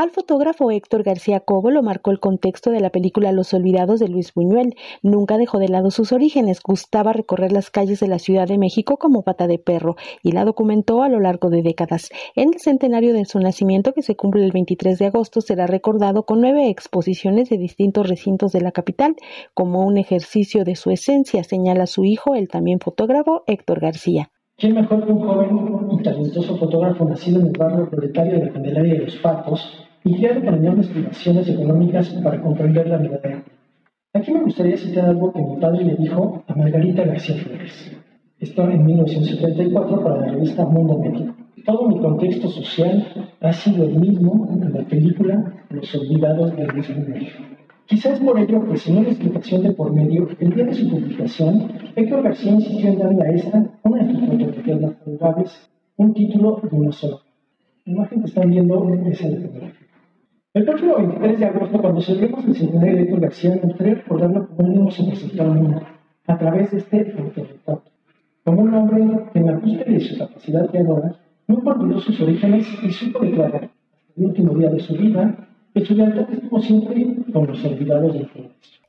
Al fotógrafo Héctor García Cobo lo marcó el contexto de la película Los Olvidados de Luis Buñuel. Nunca dejó de lado sus orígenes, gustaba recorrer las calles de la Ciudad de México como pata de perro y la documentó a lo largo de décadas. En el centenario de su nacimiento, que se cumple el 23 de agosto, será recordado con nueve exposiciones de distintos recintos de la capital, como un ejercicio de su esencia, señala su hijo, el también fotógrafo Héctor García. ¿Quién mejor que un joven talentoso fotógrafo nacido en el barrio proletario de la Candelaria de los Patos y criado con enormes privaciones económicas para comprender la vida Aquí me gustaría citar algo que mi padre le dijo a Margarita García Flores. Esto en 1974 para la revista Mundo Médico. Todo mi contexto social ha sido el mismo en la película Los Olvidados de Luis México. Quizás por ello, pues sin una explicación de por medio, el día de su publicación, Héctor García insistió en darle a esta, una de sus fotografías más saludables, un título de una sola. La imagen que están viendo es el fotografía. El próximo 23 de agosto, cuando celebremos el centenario de Héctor García, me gustaría recordarlo como un al mundo, a través de este autorretrato. Como un hombre que en la búsqueda de su capacidad creadora, no olvidó sus orígenes y supo declarar, el último día de su vida, siempre con los olvidados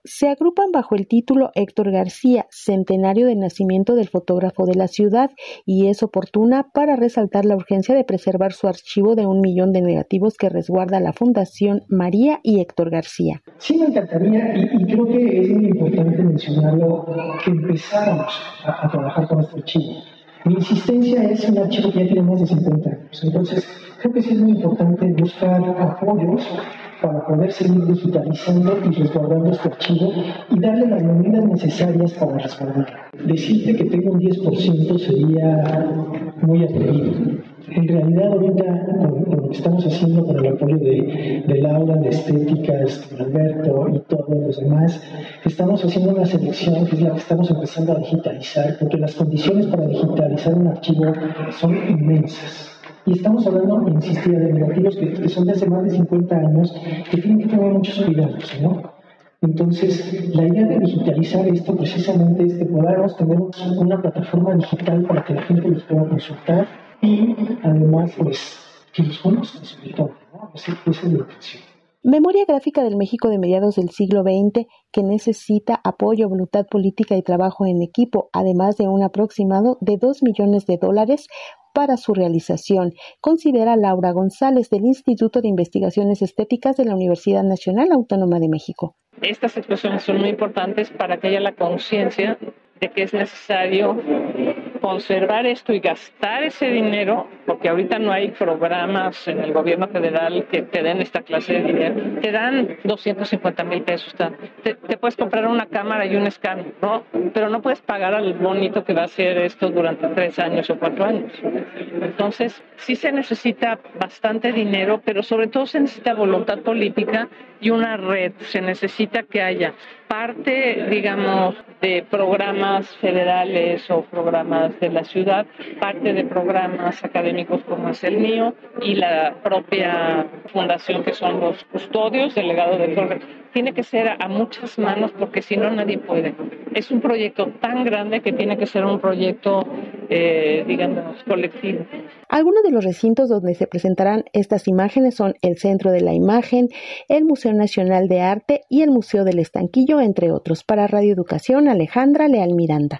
se agrupan bajo el título Héctor García, centenario de nacimiento del fotógrafo de la ciudad, y es oportuna para resaltar la urgencia de preservar su archivo de un millón de negativos que resguarda la Fundación María y Héctor García. Sí, me encantaría, y, creo que es muy importante mencionarlo, que empezáramos a, a trabajar con este archivo. Mi insistencia es un archivo que ya tiene más de 50 años, entonces creo que sí es muy importante buscar apoyos para poder seguir digitalizando y resguardando este archivo y darle las medidas necesarias para resguardarlo. Decirte que tengo un 10% sería muy atrevido. En realidad, ahorita, con, lo que estamos haciendo con el apoyo de, de Laura, de Estéticas, de Alberto y todos los demás, estamos haciendo una selección que es la que estamos empezando a digitalizar, porque las condiciones para digitalizar un archivo son inmensas. Y estamos hablando, insistía, de negativos que, son de hace más de 50 años, que tienen que tener muchos cuidados, ¿no? Entonces, la idea de digitalizar esto precisamente es que podamos tener una plataforma digital para que la gente los pueda consultar y además, pues, que los conozcan sobre todo, ¿no? Esa, es la intención. Memoria gráfica del México de mediados del siglo XX que necesita apoyo, voluntad política y trabajo en equipo, además de un aproximado de 2 millones de dólares para su realización, considera Laura González del Instituto de Investigaciones Estéticas de la Universidad Nacional Autónoma de México. Estas expresiones son muy importantes para que haya la conciencia de que es necesario conservar esto y gastar ese dinero, porque ahorita no hay programas en el gobierno federal que te den esta clase de dinero, te dan 250 mil pesos, te, puedes comprar una cámara y un escáner, ¿no? Pero no puedes pagar al bonito que va a hacer esto durante tres años o cuatro años. Entonces, sí se necesita bastante dinero, pero sobre todo se necesita voluntad política y una red, se necesita que haya parte, digamos, de programas federales o programas de la ciudad, parte de programas académicos como es el mío y la propia fundación que son los custodios del legado de Torres. Tiene que ser a muchas manos porque si no nadie puede. Es un proyecto tan grande que tiene que ser un proyecto, eh, digamos, colectivo. Algunos de los recintos donde se presentarán estas imágenes son el Centro de la Imagen, el Museo Nacional de Arte y el Museo del Estanquillo, entre otros. Para Radio Educación, Alejandra Leal Miranda.